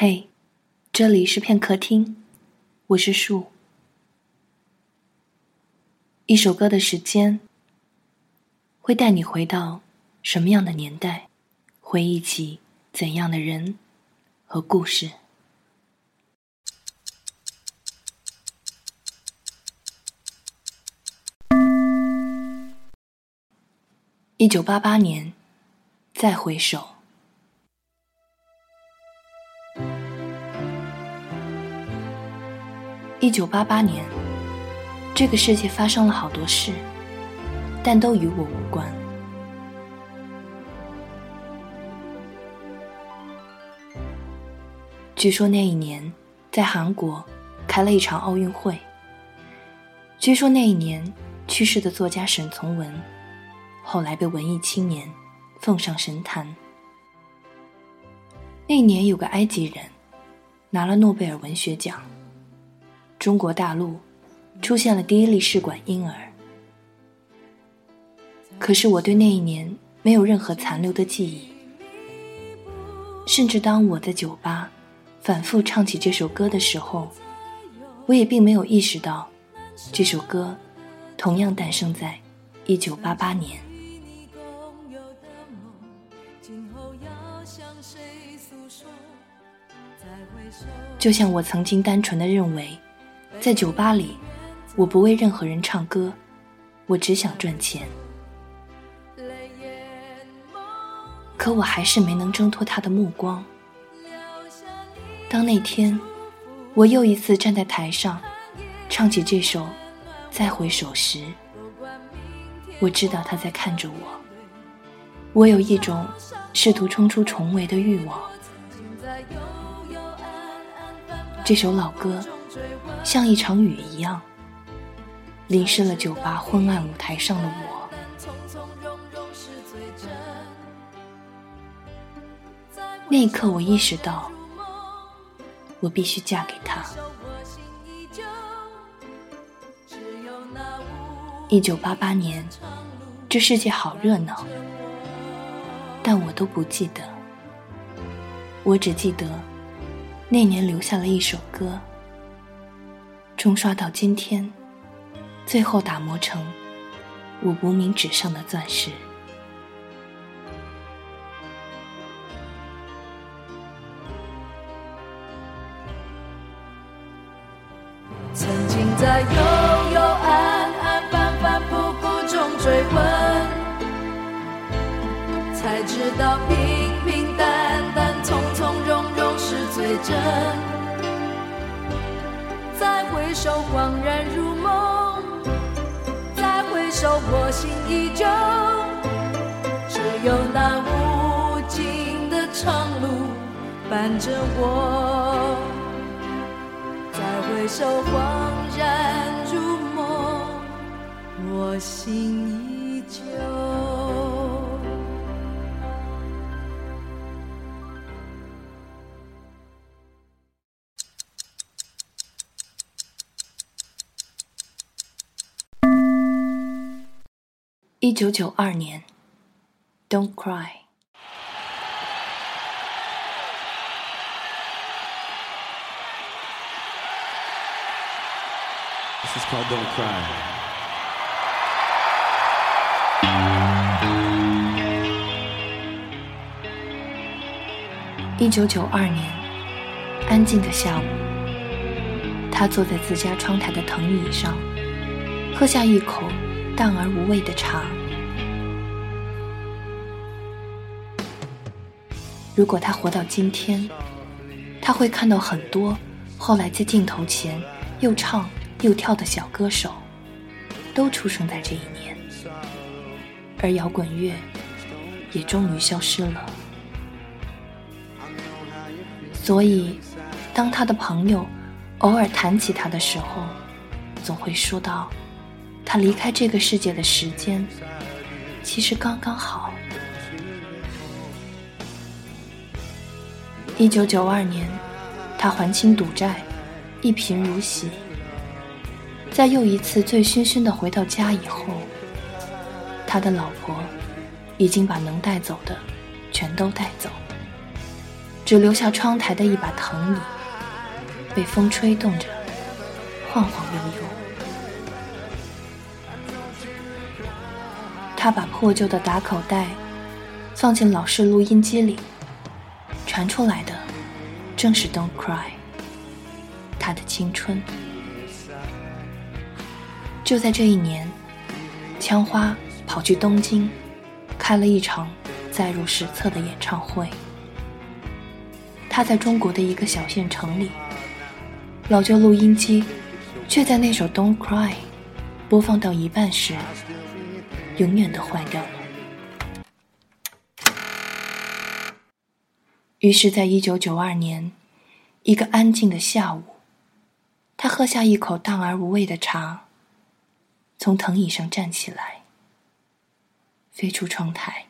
嘿，这里是片刻听，我是树。一首歌的时间，会带你回到什么样的年代，回忆起怎样的人和故事。一九八八年，再回首。一九八八年，这个世界发生了好多事，但都与我无关。据说那一年，在韩国开了一场奥运会。据说那一年去世的作家沈从文，后来被文艺青年奉上神坛。那一年有个埃及人，拿了诺贝尔文学奖。中国大陆出现了第一例试管婴儿，可是我对那一年没有任何残留的记忆，甚至当我在酒吧反复唱起这首歌的时候，我也并没有意识到，这首歌同样诞生在一九八八年。就像我曾经单纯的认为。在酒吧里，我不为任何人唱歌，我只想赚钱。可我还是没能挣脱他的目光。当那天，我又一次站在台上，唱起这首《再回首》时，我知道他在看着我。我有一种试图冲出重围的欲望。这首老歌。像一场雨一样，淋湿了酒吧昏暗舞台上的我。那一刻，我意识到，我必须嫁给他。一九八八年，这世界好热闹，但我都不记得。我只记得，那年留下了一首歌。冲刷到今天，最后打磨成我无名指上的钻石。曾经在幽幽暗暗、反反复复中追问，才知道平平淡淡、从从容容是最真。心依旧。只有那无尽的长路伴着我。再回首，一九九二年，Don't cry。This is called Don't Cry。一九九二年，安静的下午，他坐在自家窗台的藤椅上，喝下一口。淡而无味的茶。如果他活到今天，他会看到很多后来在镜头前又唱又跳的小歌手，都出生在这一年，而摇滚乐也终于消失了。所以，当他的朋友偶尔谈起他的时候，总会说到。他离开这个世界的时间，其实刚刚好。一九九二年，他还清赌债，一贫如洗。在又一次醉醺醺的回到家以后，他的老婆已经把能带走的全都带走，只留下窗台的一把藤椅，被风吹动着，晃晃悠悠。他把破旧的打口袋放进老式录音机里，传出来的正是《Don't Cry》，他的青春。就在这一年，枪花跑去东京，开了一场载入史册的演唱会。他在中国的一个小县城里，老旧录音机却在那首《Don't Cry》播放到一半时，永远的坏掉了。于是，在一九九二年，一个安静的下午，他喝下一口淡而无味的茶，从藤椅上站起来，飞出窗台。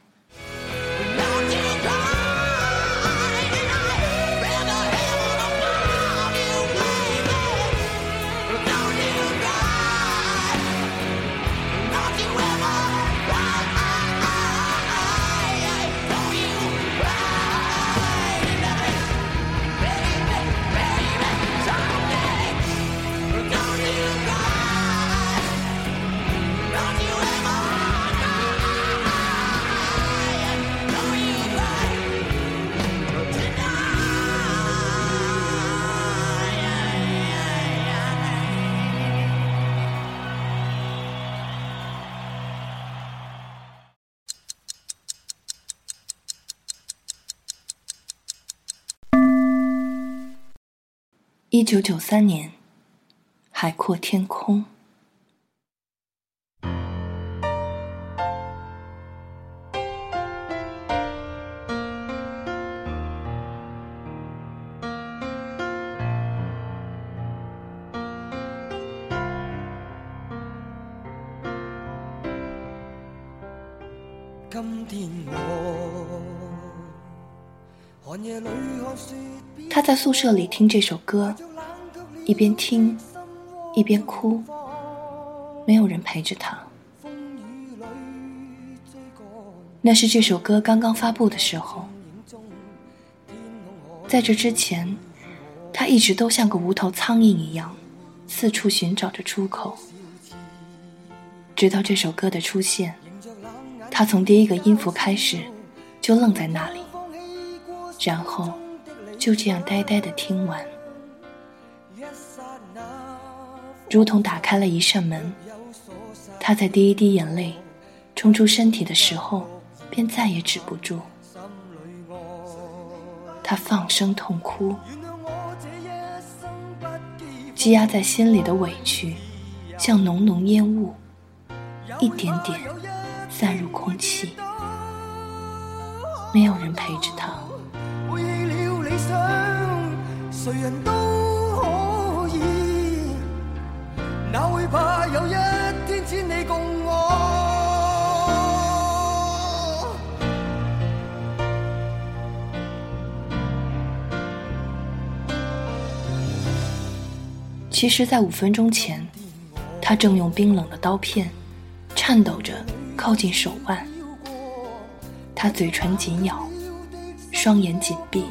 一九九三年，海阔天空。宿舍里听这首歌，一边听，一边哭。没有人陪着他。那是这首歌刚刚发布的时候。在这之前，他一直都像个无头苍蝇一样，四处寻找着出口。直到这首歌的出现，他从第一个音符开始，就愣在那里，然后。就这样呆呆的听完，如同打开了一扇门。他在第一滴眼泪冲出身体的时候，便再也止不住。他放声痛哭，积压在心里的委屈，像浓浓烟雾，一点点散入空气。没有人陪着他。谁人都可以，哪会怕有一天只你共我？其实，在五分钟前，他正用冰冷的刀片，颤抖着靠近手腕。他嘴唇紧咬，双眼紧闭。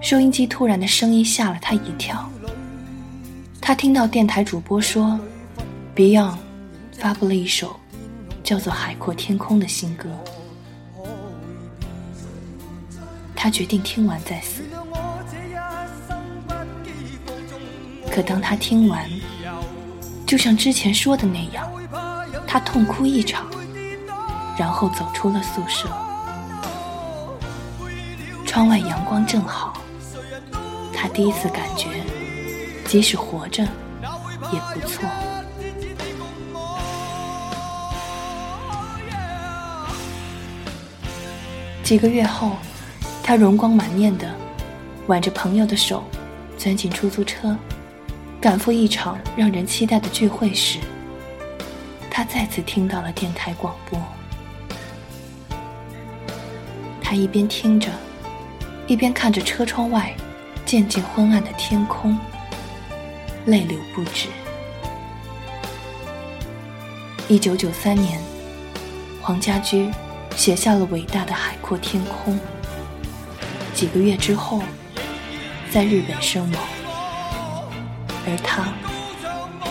收音机突然的声音吓了他一跳。他听到电台主播说，Beyond 发布了一首叫做《海阔天空》的新歌。他决定听完再死。可当他听完，就像之前说的那样，他痛哭一场，然后走出了宿舍。窗外阳光正好。他第一次感觉，即使活着也不错。几个月后，他容光满面的挽着朋友的手，钻进出租车，赶赴一场让人期待的聚会时，他再次听到了电台广播。他一边听着，一边看着车窗外。渐渐昏暗的天空，泪流不止。一九九三年，黄家驹写下了伟大的《海阔天空》，几个月之后，在日本身亡，而他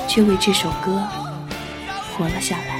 却为这首歌活了下来。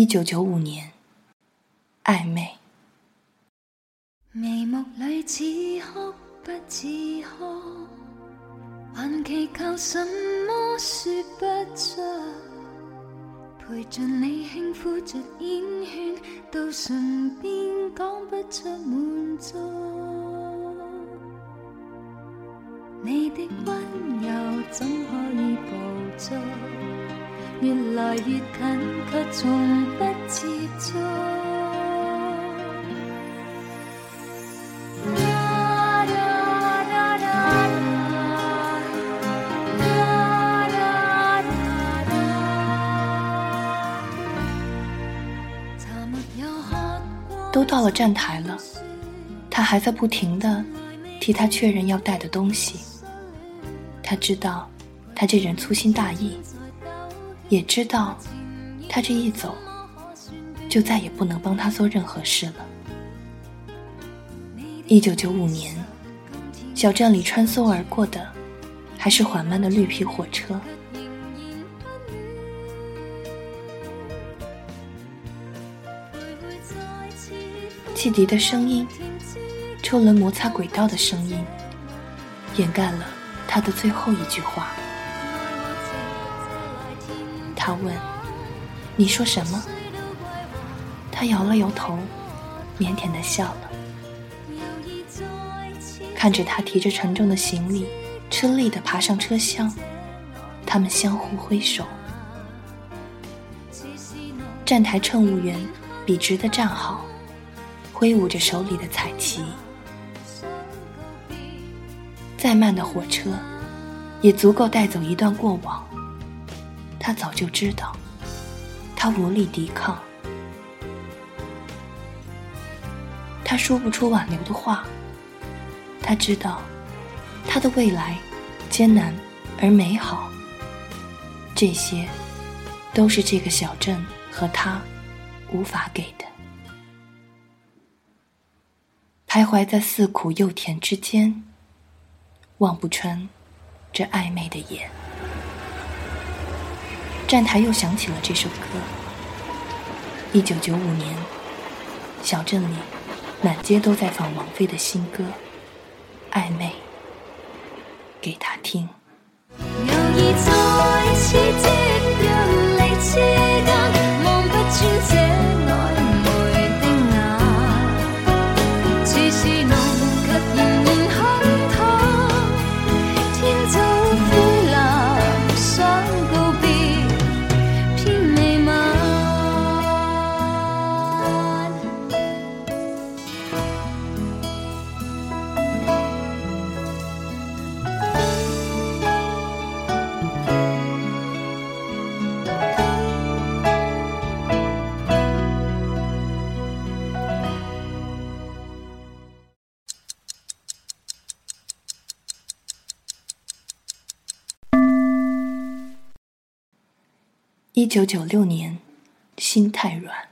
一九九五年，暧昧。眉目里似哭不似哭，还祈求什么说不出。陪着你轻抚着烟圈，到唇边讲不出满足。你的温柔怎可以捕捉？越来越近，却从不接触。都到了站台了，他还在不停的替他确认要带的东西。他知道，他这人粗心大意。也知道，他这一走，就再也不能帮他做任何事了。一九九五年，小镇里穿梭而过的，还是缓慢的绿皮火车，汽笛的声音，车轮摩擦轨道的声音，掩盖了他的最后一句话。问：“你说什么？”他摇了摇头，腼腆的笑了。看着他提着沉重的行李，吃力的爬上车厢，他们相互挥手。站台乘务员笔直的站好，挥舞着手里的彩旗。再慢的火车，也足够带走一段过往。他早就知道，他无力抵抗，他说不出挽留的话。他知道，他的未来艰难而美好，这些都是这个小镇和他无法给的。徘徊在似苦又甜之间，望不穿这暧昧的眼。站台又响起了这首歌。一九九五年，小镇里满街都在放王菲的新歌《暧昧》，给他听。一九九六年，心太软。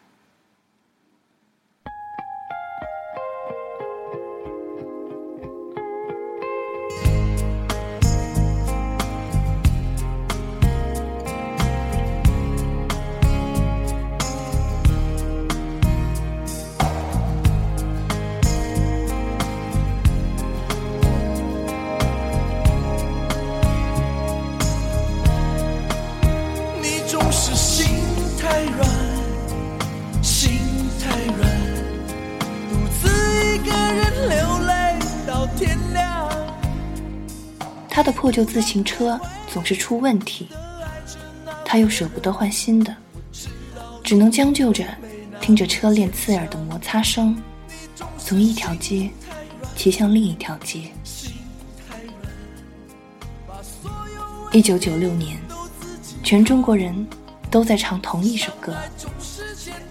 他的破旧自行车总是出问题，他又舍不得换新的，只能将就着听着车链刺耳的摩擦声，从一条街骑向另一条街。一九九六年，全中国人都在唱同一首歌，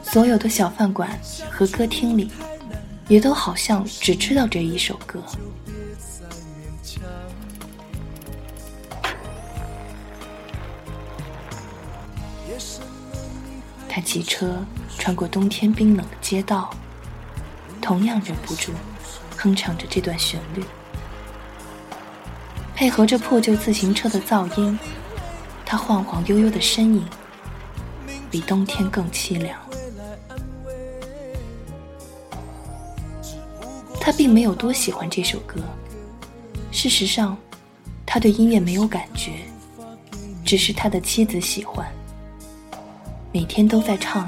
所有的小饭馆和歌厅里，也都好像只知道这一首歌。他骑车穿过冬天冰冷的街道，同样忍不住哼唱着这段旋律，配合着破旧自行车的噪音，他晃晃悠悠的身影比冬天更凄凉。他并没有多喜欢这首歌，事实上，他对音乐没有感觉，只是他的妻子喜欢。每天都在唱，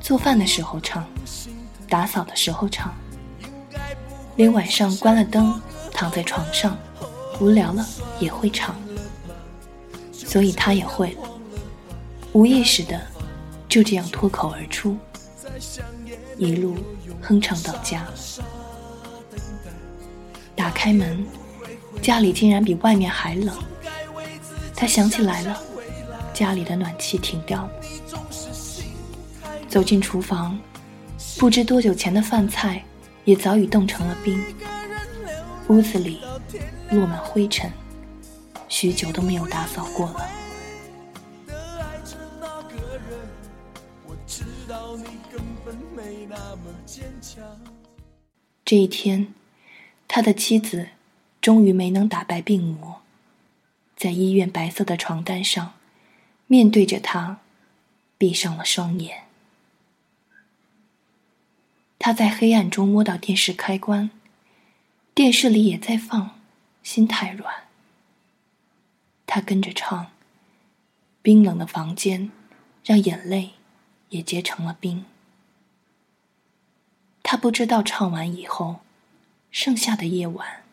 做饭的时候唱，打扫的时候唱，连晚上关了灯躺在床上无聊了也会唱，所以他也会，无意识的就这样脱口而出，一路哼唱到家。打开门，家里竟然比外面还冷，他想起来了。家里的暖气停掉了，走进厨房，不知多久前的饭菜也早已冻成了冰。屋子里落满灰尘，许久都没有打扫过了。这一天，他的妻子终于没能打败病魔，在医院白色的床单上。面对着他，闭上了双眼。他在黑暗中摸到电视开关，电视里也在放《心太软》。他跟着唱，冰冷的房间让眼泪也结成了冰。他不知道唱完以后，剩下的夜晚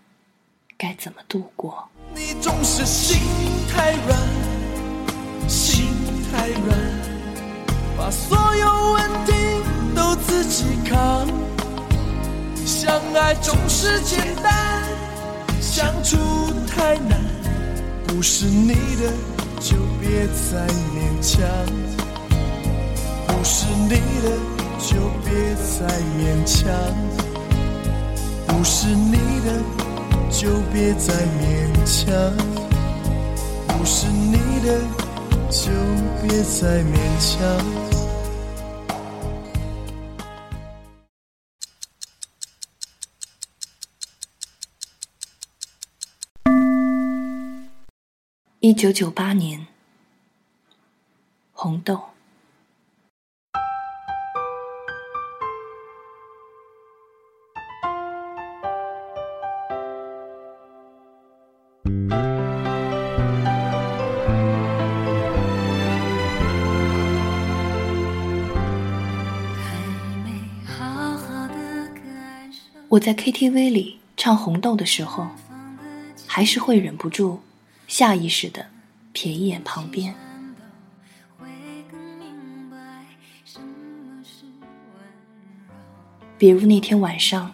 该怎么度过。你总是心太软。心太软，把所有问题都自己扛。相爱总是简单，相处太难。不是你的就别再勉强，不是你的就别再勉强，不是你的就别再勉强，不是你的。就别再勉强。一九九八年，红豆。我在 KTV 里唱《红豆》的时候，还是会忍不住下意识的瞥一眼旁边。比如那天晚上，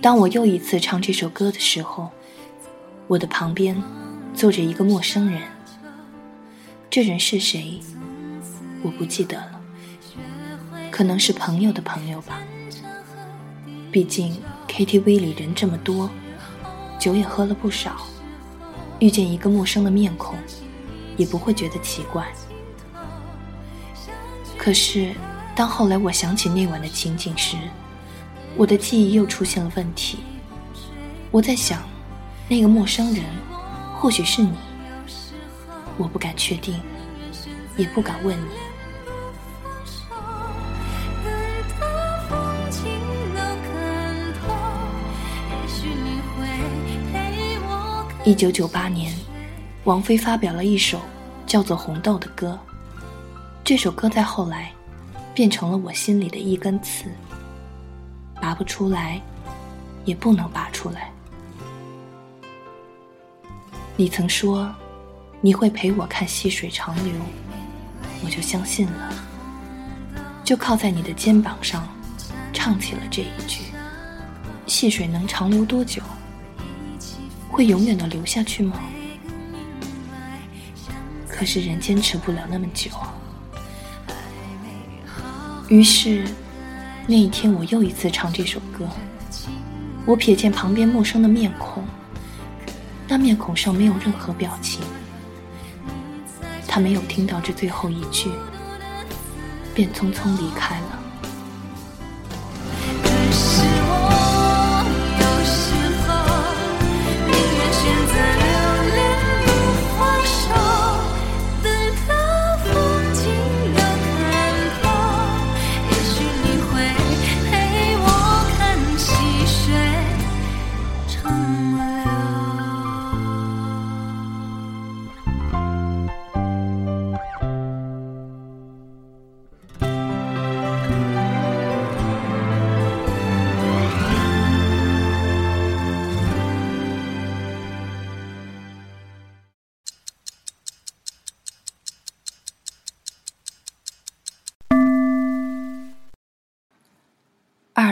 当我又一次唱这首歌的时候，我的旁边坐着一个陌生人。这人是谁？我不记得了，可能是朋友的朋友吧。毕竟 KTV 里人这么多，酒也喝了不少，遇见一个陌生的面孔，也不会觉得奇怪。可是，当后来我想起那晚的情景时，我的记忆又出现了问题。我在想，那个陌生人或许是你，我不敢确定，也不敢问你。一九九八年，王菲发表了一首叫做《红豆》的歌。这首歌在后来变成了我心里的一根刺，拔不出来，也不能拔出来。你曾说你会陪我看细水长流，我就相信了，就靠在你的肩膀上唱起了这一句：细水能长流多久？会永远的留下去吗？可是人坚持不了那么久。于是，那一天我又一次唱这首歌。我瞥见旁边陌生的面孔，那面孔上没有任何表情。他没有听到这最后一句，便匆匆离开了。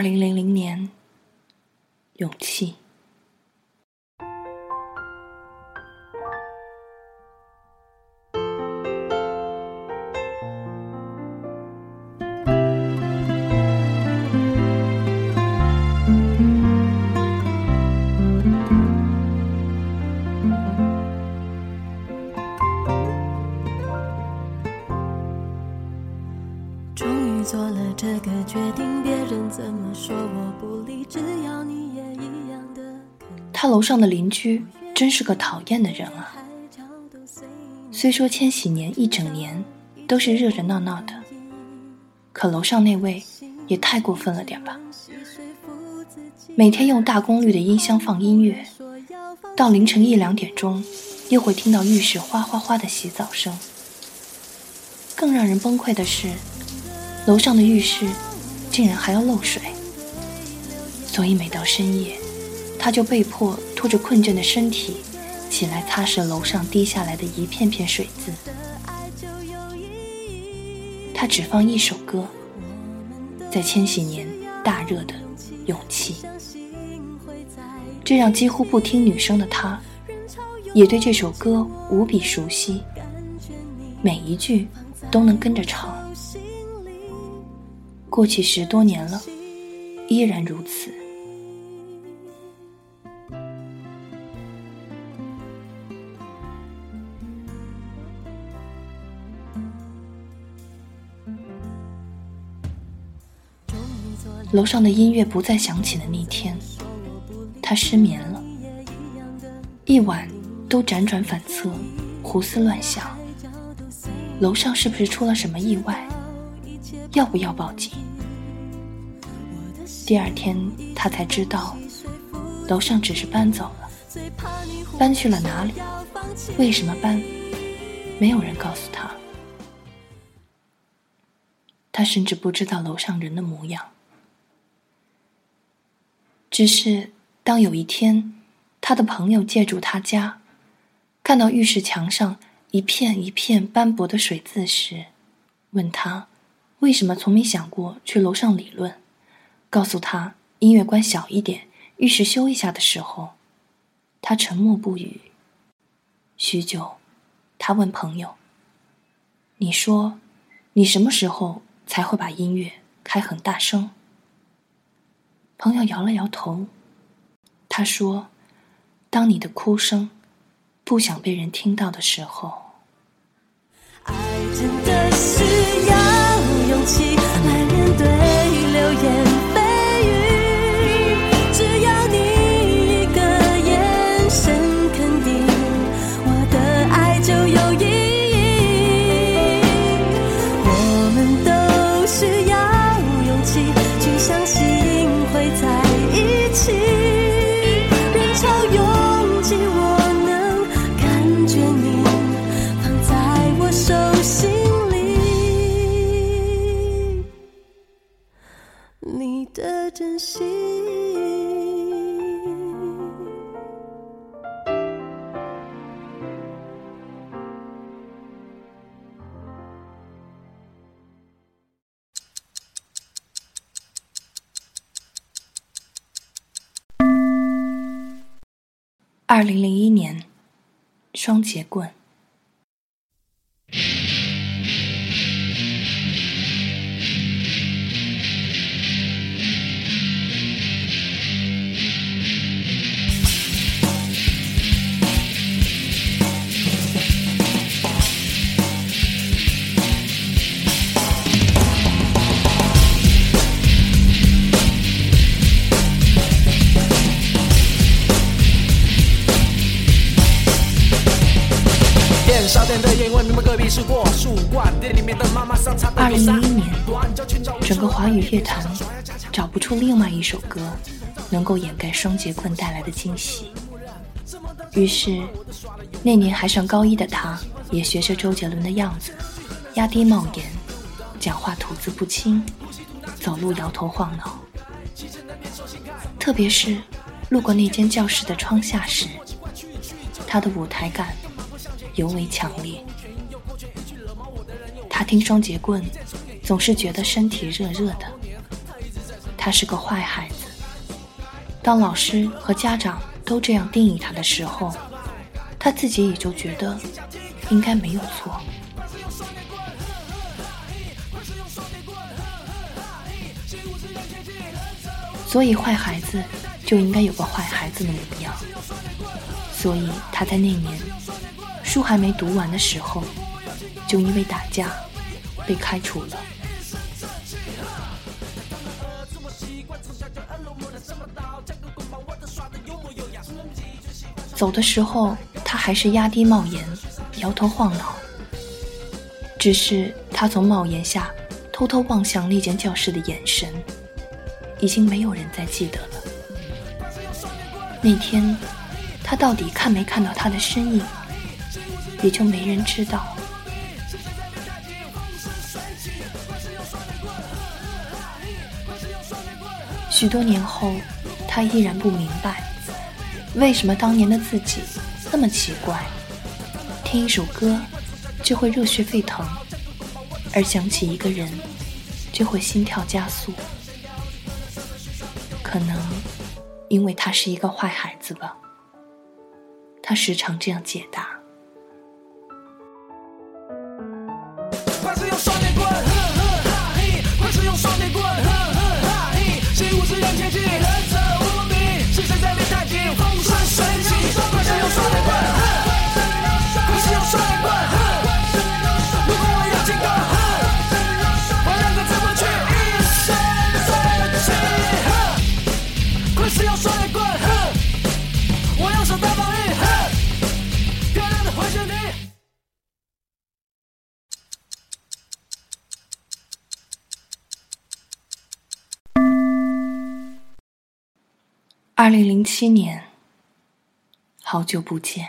零零零年，勇气。上的邻居真是个讨厌的人啊！虽说千禧年一整年都是热热闹闹的，可楼上那位也太过分了点吧？每天用大功率的音箱放音乐，到凌晨一两点钟，又会听到浴室哗哗哗的洗澡声。更让人崩溃的是，楼上的浴室竟然还要漏水，所以每到深夜。他就被迫拖着困倦的身体起来擦拭楼上滴下来的一片片水渍。他只放一首歌，在千禧年大热的《勇气》，这让几乎不听女生的他，也对这首歌无比熟悉，每一句都能跟着唱。过去十多年了，依然如此。楼上的音乐不再响起的那天，他失眠了，一晚都辗转反侧，胡思乱想。楼上是不是出了什么意外？要不要报警？第二天他才知道，楼上只是搬走了，搬去了哪里？为什么搬？没有人告诉他。他甚至不知道楼上人的模样。只是，当有一天，他的朋友借住他家，看到浴室墙上一片一片斑驳的水渍时，问他为什么从没想过去楼上理论，告诉他音乐关小一点，浴室修一下的时候，他沉默不语。许久，他问朋友：“你说，你什么时候才会把音乐开很大声？”朋友摇了摇头，他说：“当你的哭声不想被人听到的时候。”爱真的需要勇气来面对流言。二零零一年，双节棍。二零零一年，整个华语乐坛找不出另外一首歌能够掩盖双节棍带来的惊喜。于是，那年还上高一的他，也学着周杰伦的样子，压低帽檐，讲话吐字不清，走路摇头晃脑。特别是路过那间教室的窗下时，他的舞台感尤为强烈。他听双节棍，总是觉得身体热热的。他是个坏孩子。当老师和家长都这样定义他的时候，他自己也就觉得应该没有错。所以坏孩子就应该有个坏孩子的模样。所以他在那年书还没读完的时候，就因为打架。被开除了。走的时候，他还是压低帽檐，摇头晃脑。只是他从帽檐下偷偷望向那间教室的眼神，已经没有人再记得了。那天，他到底看没看到他的身影，也就没人知道。许多年后，他依然不明白，为什么当年的自己那么奇怪，听一首歌就会热血沸腾，而想起一个人就会心跳加速。可能因为他是一个坏孩子吧，他时常这样解答。二零零七年，好久不见。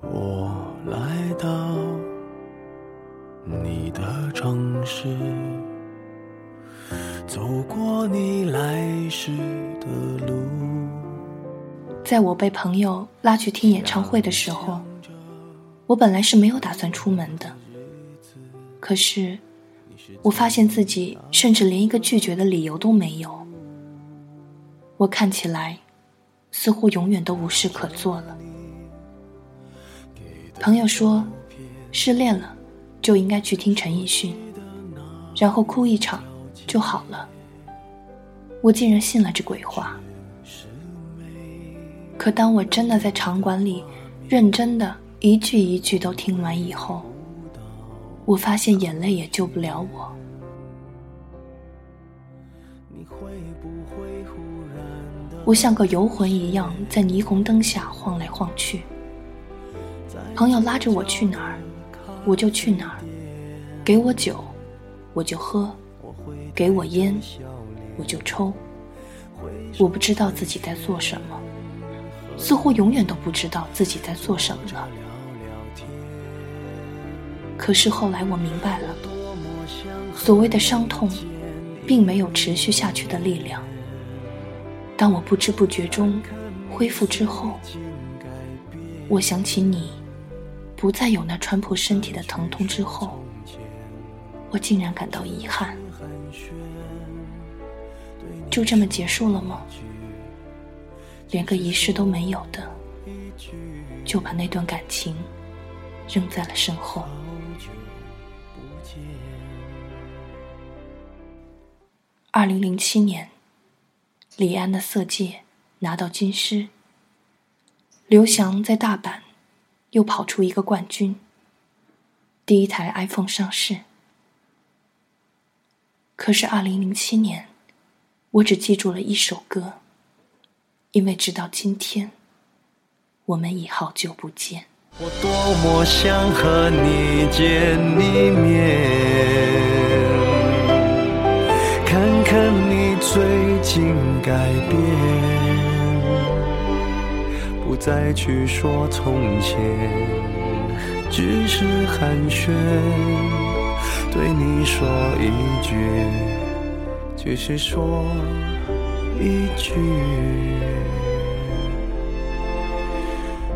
我来到你的城市，走过你来时的路。在我被朋友拉去听演唱会的时候，我本来是没有打算出门的。可是，我发现自己甚至连一个拒绝的理由都没有。我看起来，似乎永远都无事可做了。朋友说，失恋了就应该去听陈奕迅，然后哭一场就好了。我竟然信了这鬼话。可当我真的在场馆里，认真的一句一句都听完以后，我发现眼泪也救不了我。我像个游魂一样在霓虹灯下晃来晃去。朋友拉着我去哪儿，我就去哪儿；给我酒，我就喝；给我烟，我就抽。我不知道自己在做什么。似乎永远都不知道自己在做什么了。可是后来我明白了，所谓的伤痛，并没有持续下去的力量。当我不知不觉中恢复之后，我想起你不再有那穿破身体的疼痛之后，我竟然感到遗憾。就这么结束了吗？连个仪式都没有的，就把那段感情扔在了身后。二零零七年，李安的《色戒》拿到金狮，刘翔在大阪又跑出一个冠军。第一台 iPhone 上市，可是二零零七年，我只记住了一首歌，因为直到今天，我们已好久不见。我多么想和你见一面。看看你最近改变，不再去说从前，只是寒暄，对你说一句，只是说一句，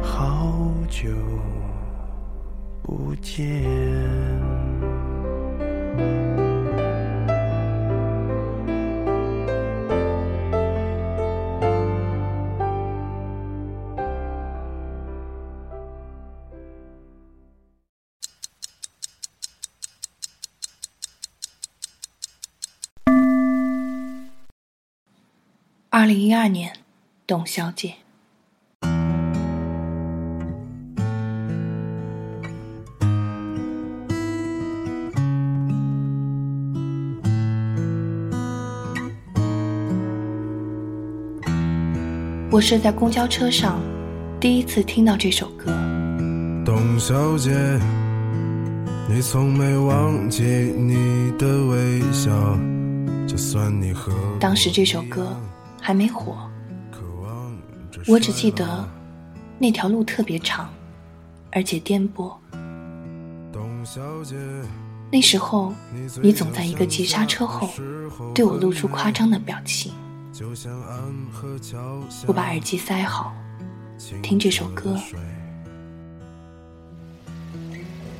好久不见。二零一二年，董小姐。我是在公交车上第一次听到这首歌。董小姐，你从没忘记你的微笑，就算你和当时这首歌。还没火，我只记得那条路特别长，而且颠簸。那时候你总在一个急刹车后对我露出夸张的表情。我把耳机塞好，听这首歌。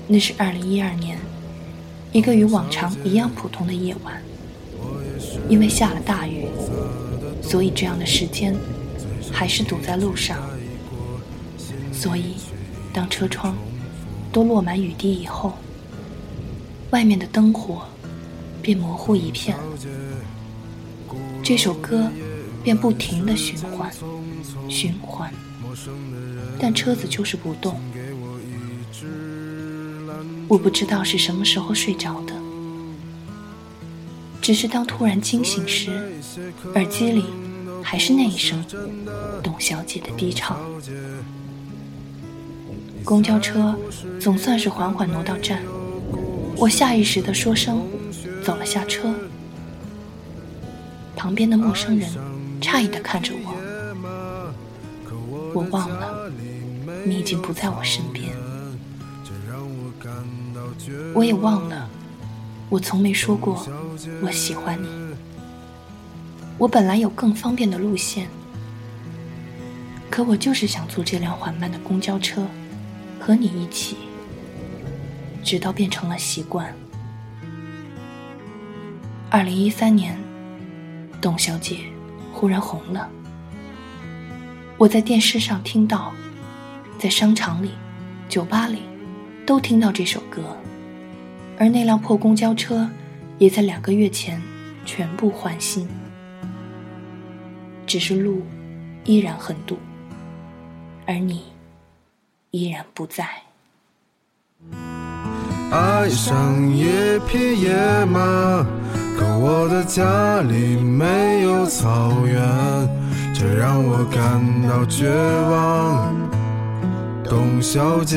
那是二零一二年，一个与往常一样普通的夜晚，因为下了大雨。所以这样的时间，还是堵在路上。所以，当车窗都落满雨滴以后，外面的灯火便模糊一片，这首歌便不停的循环，循环。但车子就是不动。我不知道是什么时候睡着的。只是当突然惊醒时，耳机里还是那一声董小姐的低唱。公交车总算是缓缓挪到站，我下意识地说声“走了”下车。旁边的陌生人诧异地看着我，我忘了你已经不在我身边，我也忘了。我从没说过我喜欢你。我本来有更方便的路线，可我就是想坐这辆缓慢的公交车，和你一起，直到变成了习惯。二零一三年，董小姐忽然红了。我在电视上听到，在商场里、酒吧里，都听到这首歌。而那辆破公交车，也在两个月前全部换新，只是路依然很堵，而你依然不在。爱上一匹野马，可我的家里没有草原，这让我感到绝望，董小姐。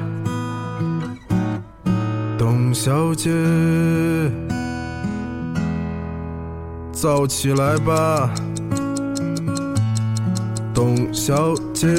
董小姐，早起来吧，董小姐。